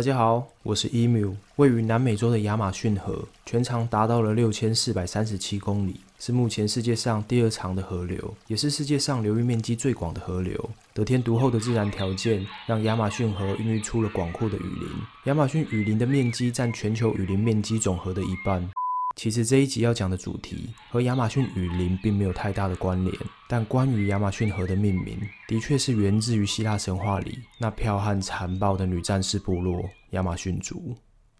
大家好，我是 Emu。位于南美洲的亚马逊河，全长达到了六千四百三十七公里，是目前世界上第二长的河流，也是世界上流域面积最广的河流。得天独厚的自然条件，让亚马逊河孕育出了广阔的雨林。亚马逊雨林的面积占全球雨林面积总和的一半。其实这一集要讲的主题和亚马逊雨林并没有太大的关联，但关于亚马逊河的命名，的确是源自于希腊神话里那剽悍残暴的女战士部落——亚马逊族。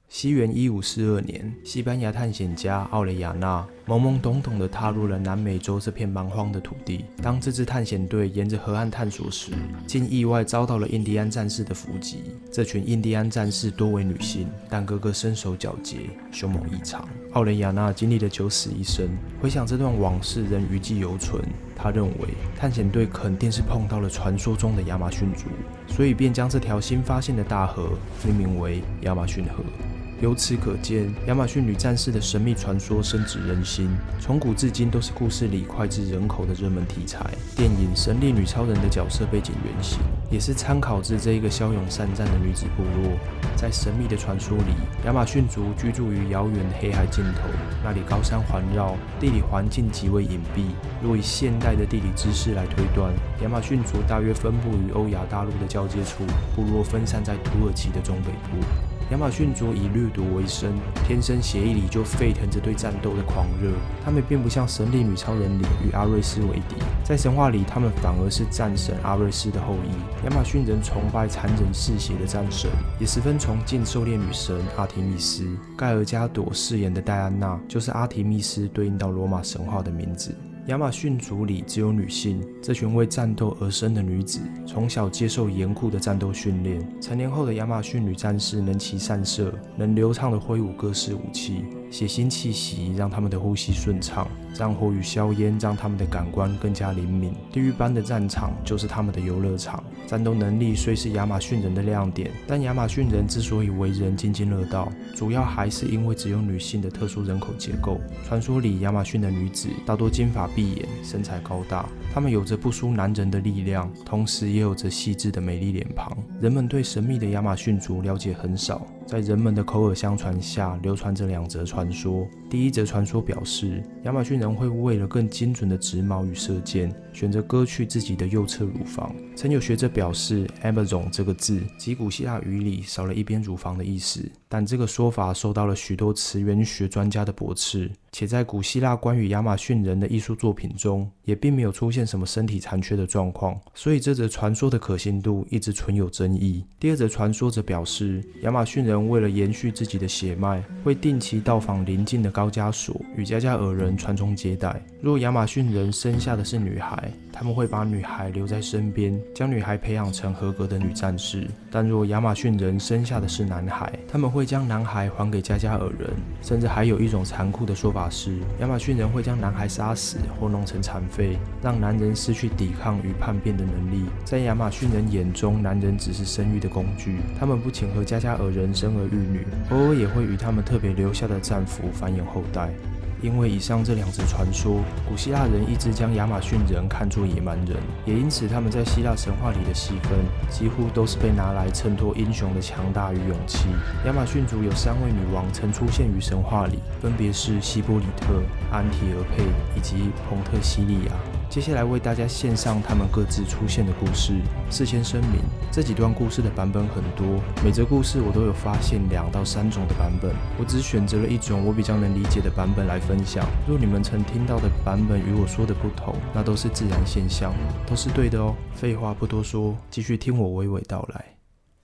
西元一五四二年，西班牙探险家奥雷亚纳懵懵懂懂地踏入了南美洲这片蛮荒的土地。当这支探险队沿着河岸探索时，竟意外遭到了印第安战士的伏击。这群印第安战士多为女性，但个个身手矫捷，凶猛异常。奥雷亚纳经历了九死一生，回想这段往事，仍余悸犹存。他认为探险队肯定是碰到了传说中的亚马逊族，所以便将这条新发现的大河命名为亚马逊河。由此可见，亚马逊女战士的神秘传说深植人心，从古至今都是故事里脍炙人口的热门题材。电影《神力女超人》的角色背景原型，也是参考自这一个骁勇善战的女子部落。在神秘的传说里，亚马逊族居住于遥远的黑海尽头，那里高山环绕，地理环境极为隐蔽。若以现代的地理知识来推断，亚马逊族大约分布于欧亚大陆的交界处，部落分散在土耳其的中北部。亚马逊族以掠夺为生，天生血液里就沸腾着对战斗的狂热。他们并不像神力女超人里与阿瑞斯为敌，在神话里，他们反而是战神阿瑞斯的后裔。亚马逊人崇拜残忍嗜血的战神，也十分崇敬狩猎女神阿提密斯。盖尔加朵饰演的戴安娜，就是阿提密斯对应到罗马神话的名字。亚马逊族里只有女性，这群为战斗而生的女子，从小接受严酷的战斗训练。成年后的亚马逊女战士能骑善射，能流畅的挥舞各式武器。血腥气息让他们的呼吸顺畅，战火与硝烟让他们的感官更加灵敏。地狱般的战场就是他们的游乐场。战斗能力虽是亚马逊人的亮点，但亚马逊人之所以为人津津乐道，主要还是因为只有女性的特殊人口结构。传说里，亚马逊的女子大多金发碧眼，身材高大，她们有着不输男人的力量，同时也有着细致的美丽脸庞。人们对神秘的亚马逊族了解很少。在人们的口耳相传下，流传着两则传说。第一则传说表示，亚马逊人会为了更精准的直毛与射箭，选择割去自己的右侧乳房。曾有学者表示，Amazon 这个字，即古希腊语里少了一边乳房的意思。但这个说法受到了许多词源学专家的驳斥，且在古希腊关于亚马逊人的艺术作品中，也并没有出现什么身体残缺的状况，所以这则传说的可信度一直存有争议。第二则传说则表示，亚马逊人为了延续自己的血脉，会定期到访邻近的高加索，与加加尔人传宗接代。若亚马逊人生下的是女孩，他们会把女孩留在身边，将女孩培养成合格的女战士；但若亚马逊人生下的是男孩，他们会将男孩还给加加尔人。甚至还有一种残酷的说法是，亚马逊人会将男孩杀死或弄成残废，让男人失去抵抗与叛变的能力。在亚马逊人眼中，男人只是生育的工具。他们不请和加加尔人生生儿育女，偶尔也会与他们特别留下的战俘繁衍后代。因为以上这两则传说，古希腊人一直将亚马逊人看作野蛮人，也因此他们在希腊神话里的戏份几乎都是被拿来衬托英雄的强大与勇气。亚马逊族有三位女王曾出现于神话里，分别是希波里特、安提俄佩以及彭特西利亚。接下来为大家献上他们各自出现的故事。事先声明，这几段故事的版本很多，每则故事我都有发现两到三种的版本，我只选择了一种我比较能理解的版本来分享。若你们曾听到的版本与我说的不同，那都是自然现象，都是对的哦。废话不多说，继续听我娓娓道来。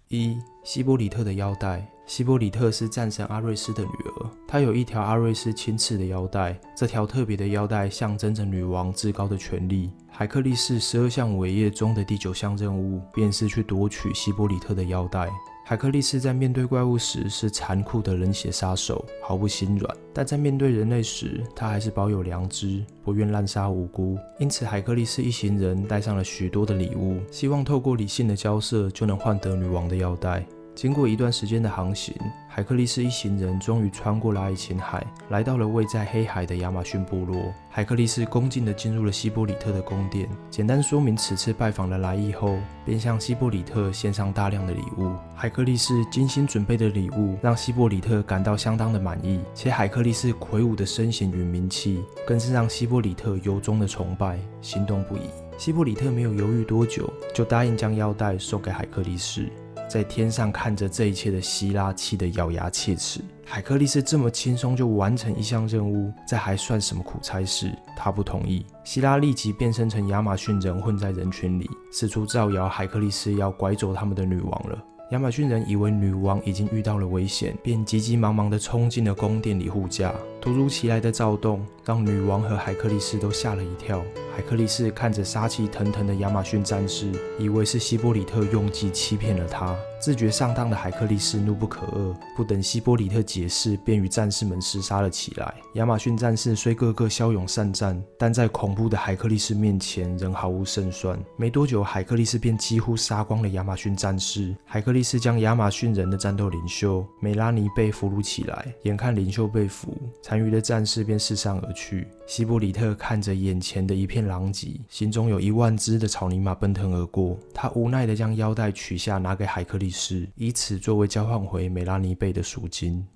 一希波里特的腰带。希波里特是战神阿瑞斯的女儿，她有一条阿瑞斯亲赐的腰带，这条特别的腰带象征着女王至高的权力。海克力士十二项伟业中的第九项任务，便是去夺取希波里特的腰带。海克力士在面对怪物时是残酷的冷血杀手，毫不心软；但在面对人类时，他还是保有良知，不愿滥杀无辜。因此，海克力士一行人带上了许多的礼物，希望透过理性的交涉就能换得女王的腰带。经过一段时间的航行，海克力斯一行人终于穿过了爱琴海，来到了位在黑海的亚马逊部落。海克力斯恭敬地进入了希波里特的宫殿，简单说明此次拜访的来意后，便向希波里特献上大量的礼物。海克力斯精心准备的礼物让希波里特感到相当的满意，且海克力斯魁梧的身形与名气，更是让希波里特由衷的崇拜，心动不已。希波里特没有犹豫多久，就答应将腰带送给海克力斯。在天上看着这一切的希拉气得咬牙切齿。海克力斯这么轻松就完成一项任务，这还算什么苦差事？他不同意。希拉立即变身成亚马逊人，混在人群里，四处造谣海克力斯要拐走他们的女王了。亚马逊人以为女王已经遇到了危险，便急急忙忙地冲进了宫殿里护驾。突如其来的躁动让女王和海克力斯都吓了一跳。海克力斯看着杀气腾腾的亚马逊战士，以为是希波里特用计欺骗了他。自觉上当的海克力斯怒不可遏，不等希波里特解释，便与战士们厮杀了起来。亚马逊战士虽个个骁勇善战，但在恐怖的海克力斯面前仍毫无胜算。没多久，海克力斯便几乎杀光了亚马逊战士。海克力斯将亚马逊人的战斗领袖梅拉尼被俘虏起来，眼看领袖被俘，残余的战士便四散而去。希波里特看着眼前的一片。狼藉，心中有一万只的草泥马奔腾而过。他无奈地将腰带取下，拿给海克力斯，以此作为交换回美拉尼贝的赎金。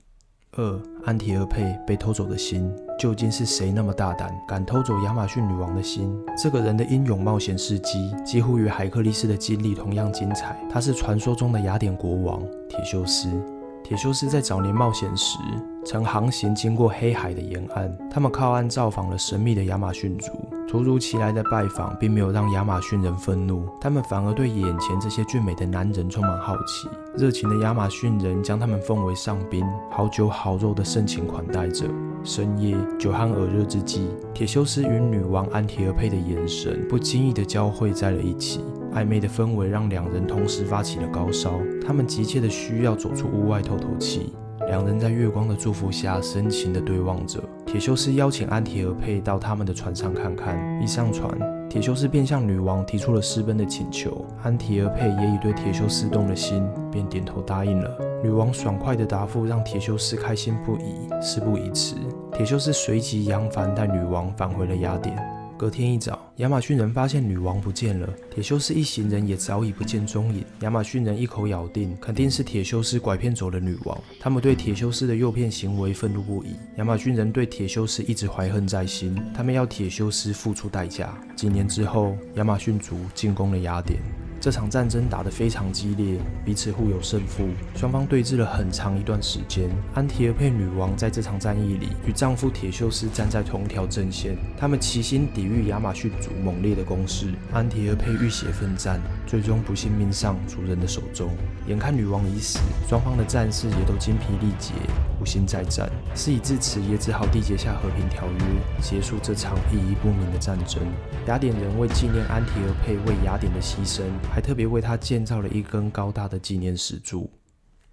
二安提俄佩被偷走的心，究竟是谁那么大胆，敢偷走亚马逊女王的心？这个人的英勇冒险事迹，几乎与海克力斯的经历同样精彩。他是传说中的雅典国王铁修斯。铁修斯在早年冒险时，曾航行经过黑海的沿岸，他们靠岸造访了神秘的亚马逊族。突如其来的拜访，并没有让亚马逊人愤怒，他们反而对眼前这些俊美的男人充满好奇。热情的亚马逊人将他们奉为上宾，好酒好肉的盛情款待着。深夜酒酣耳热之际，铁修斯与女王安提俄佩的眼神不经意地交汇在了一起，暧昧的氛围让两人同时发起了高烧。他们急切地需要走出屋外透透气。两人在月光的祝福下深情地对望着。铁修斯邀请安提俄佩到他们的船上看看。一上船，铁修斯便向女王提出了私奔的请求。安提俄佩也已对铁修斯动了心，便点头答应了。女王爽快的答复让铁修斯开心不已。事不宜迟，铁修斯随即扬帆带女王返回了雅典。隔天一早，亚马逊人发现女王不见了，铁修斯一行人也早已不见踪影。亚马逊人一口咬定，肯定是铁修斯拐骗走了女王。他们对铁修斯的诱骗行为愤怒不已。亚马逊人对铁修斯一直怀恨在心，他们要铁修斯付出代价。几年之后，亚马逊族进攻了雅典。这场战争打得非常激烈，彼此互有胜负，双方对峙了很长一段时间。安提俄佩女王在这场战役里与丈夫铁修斯站在同一条阵线，他们齐心抵御亚马逊族猛烈的攻势。安提俄佩浴血奋战，最终不幸命丧族人的手中。眼看女王已死，双方的战士也都精疲力竭，无心再战。事已至此，也只好缔结下和平条约，结束这场意义不明的战争。雅典人为纪念安提俄佩为雅典的牺牲。还特别为他建造了一根高大的纪念石柱。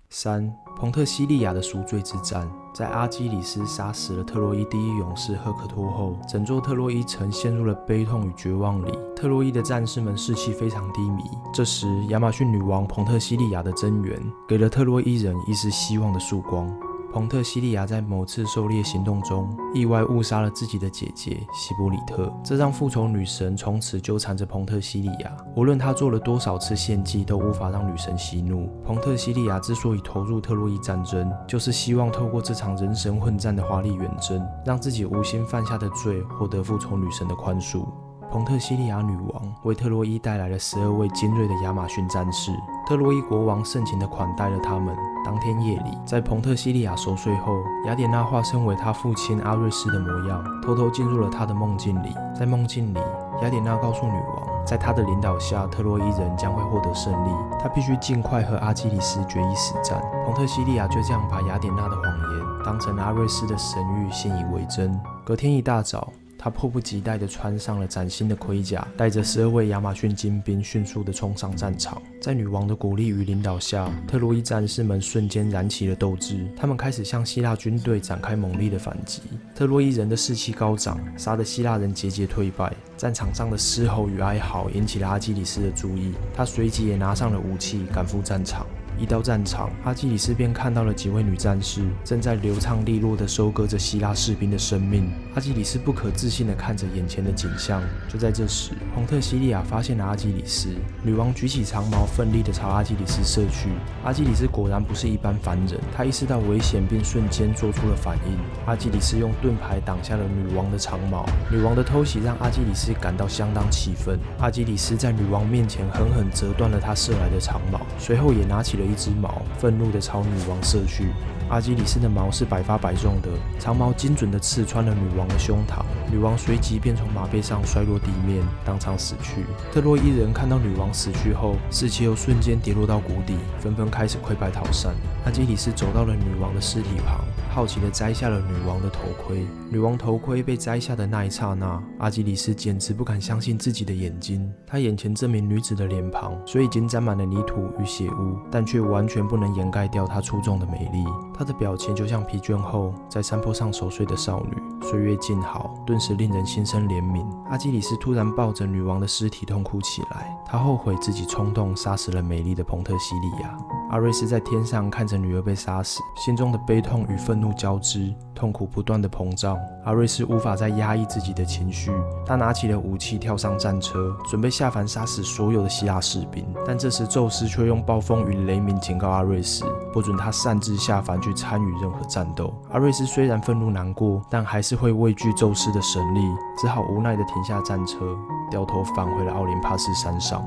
三，彭特西利亚的赎罪之战，在阿基里斯杀死了特洛伊第一勇士赫克托后，整座特洛伊城陷入了悲痛与绝望里。特洛伊的战士们士气非常低迷。这时，亚马逊女王彭特西利亚的增援，给了特洛伊人一丝希望的曙光。彭特西利亚在某次狩猎行动中意外误杀了自己的姐姐希波里特，这让复仇女神从此纠缠着彭特西利亚。无论她做了多少次献祭，都无法让女神息怒。彭特西利亚之所以投入特洛伊战争，就是希望透过这场人神混战的华丽远征，让自己无心犯下的罪获得复仇女神的宽恕。彭特西利亚女王为特洛伊带来了十二位精锐的亚马逊战士，特洛伊国王盛情地款待了他们。当天夜里，在彭特西利亚熟睡后，雅典娜化身为他父亲阿瑞斯的模样，偷偷进入了他的梦境里。在梦境里，雅典娜告诉女王，在他的领导下，特洛伊人将会获得胜利，他必须尽快和阿基里斯决一死战。彭特西利亚就这样把雅典娜的谎言当成阿瑞斯的神谕，信以为真。隔天一大早。他迫不及待地穿上了崭新的盔甲，带着十二位亚马逊精兵，迅速地冲上战场。在女王的鼓励与领导下，特洛伊战士们瞬间燃起了斗志。他们开始向希腊军队展开猛烈的反击。特洛伊人的士气高涨，杀得希腊人节节退败。战场上的嘶吼与哀嚎引起了阿基里斯的注意，他随即也拿上了武器，赶赴战场。一到战场，阿基里斯便看到了几位女战士正在流畅利落地收割着希腊士兵的生命。阿基里斯不可置信地看着眼前的景象。就在这时，彭特西利亚发现了阿基里斯。女王举起长矛，奋力地朝阿基里斯射去。阿基里斯果然不是一般凡人，他意识到危险，并瞬间做出了反应。阿基里斯用盾牌挡下了女王的长矛。女王的偷袭让阿基里斯感到相当气愤。阿基里斯在女王面前狠狠折断了他射来的长矛，随后也拿起了一支矛，愤怒地朝女王射去。阿基里斯的矛是百发百中的，长矛精准地刺穿了女王的胸膛，女王随即便从马背上摔落地面，当场死去。特洛伊人看到女王死去后，士气又瞬间跌落到谷底，纷纷开始溃败逃散。阿基里斯走到了女王的尸体旁。好奇地摘下了女王的头盔。女王头盔被摘下的那一刹那，阿基里斯简直不敢相信自己的眼睛。他眼前这名女子的脸庞虽已经沾满了泥土与血污，但却完全不能掩盖掉她出众的美丽。她的表情就像疲倦后在山坡上熟睡的少女。岁月静好，顿是令人心生怜悯。阿基里斯突然抱着女王的尸体痛哭起来。他后悔自己冲动杀死了美丽的彭特西利亚。阿瑞斯在天上看着女儿被杀死，心中的悲痛与愤怒交织，痛苦不断的膨胀。阿瑞斯无法再压抑自己的情绪，他拿起了武器，跳上战车，准备下凡杀死所有的希腊士兵。但这时，宙斯却用暴风与雷鸣警告阿瑞斯，不准他擅自下凡去参与任何战斗。阿瑞斯虽然愤怒难过，但还是会畏惧宙斯的神力，只好无奈地停下战车，掉头返回了奥林帕斯山上。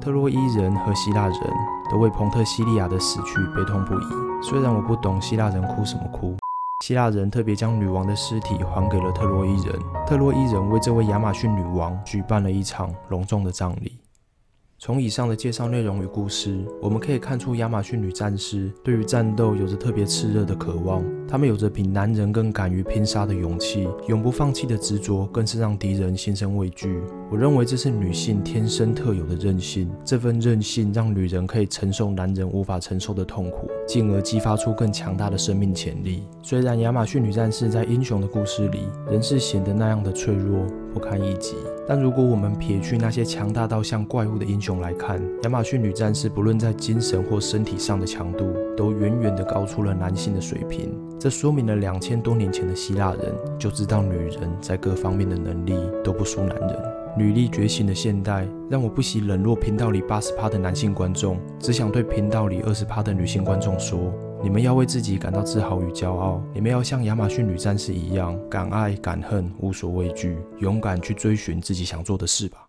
特洛伊人和希腊人都为彭特西利亚的死去悲痛不已。虽然我不懂希腊人哭什么哭，希腊人特别将女王的尸体还给了特洛伊人。特洛伊人为这位亚马逊女王举办了一场隆重的葬礼。从以上的介绍内容与故事，我们可以看出亚马逊女战士对于战斗有着特别炽热的渴望。她们有着比男人更敢于拼杀的勇气，永不放弃的执着，更是让敌人心生畏惧。我认为这是女性天生特有的韧性。这份韧性让女人可以承受男人无法承受的痛苦，进而激发出更强大的生命潜力。虽然亚马逊女战士在英雄的故事里仍是显得那样的脆弱。不堪一击。但如果我们撇去那些强大到像怪物的英雄来看，亚马逊女战士不论在精神或身体上的强度，都远远的高出了男性的水平。这说明了两千多年前的希腊人就知道女人在各方面的能力都不输男人。女力觉醒的现代，让我不惜冷落频道里八十趴的男性观众，只想对频道里二十趴的女性观众说。你们要为自己感到自豪与骄傲，你们要像亚马逊女战士一样，敢爱敢恨，无所畏惧，勇敢去追寻自己想做的事吧。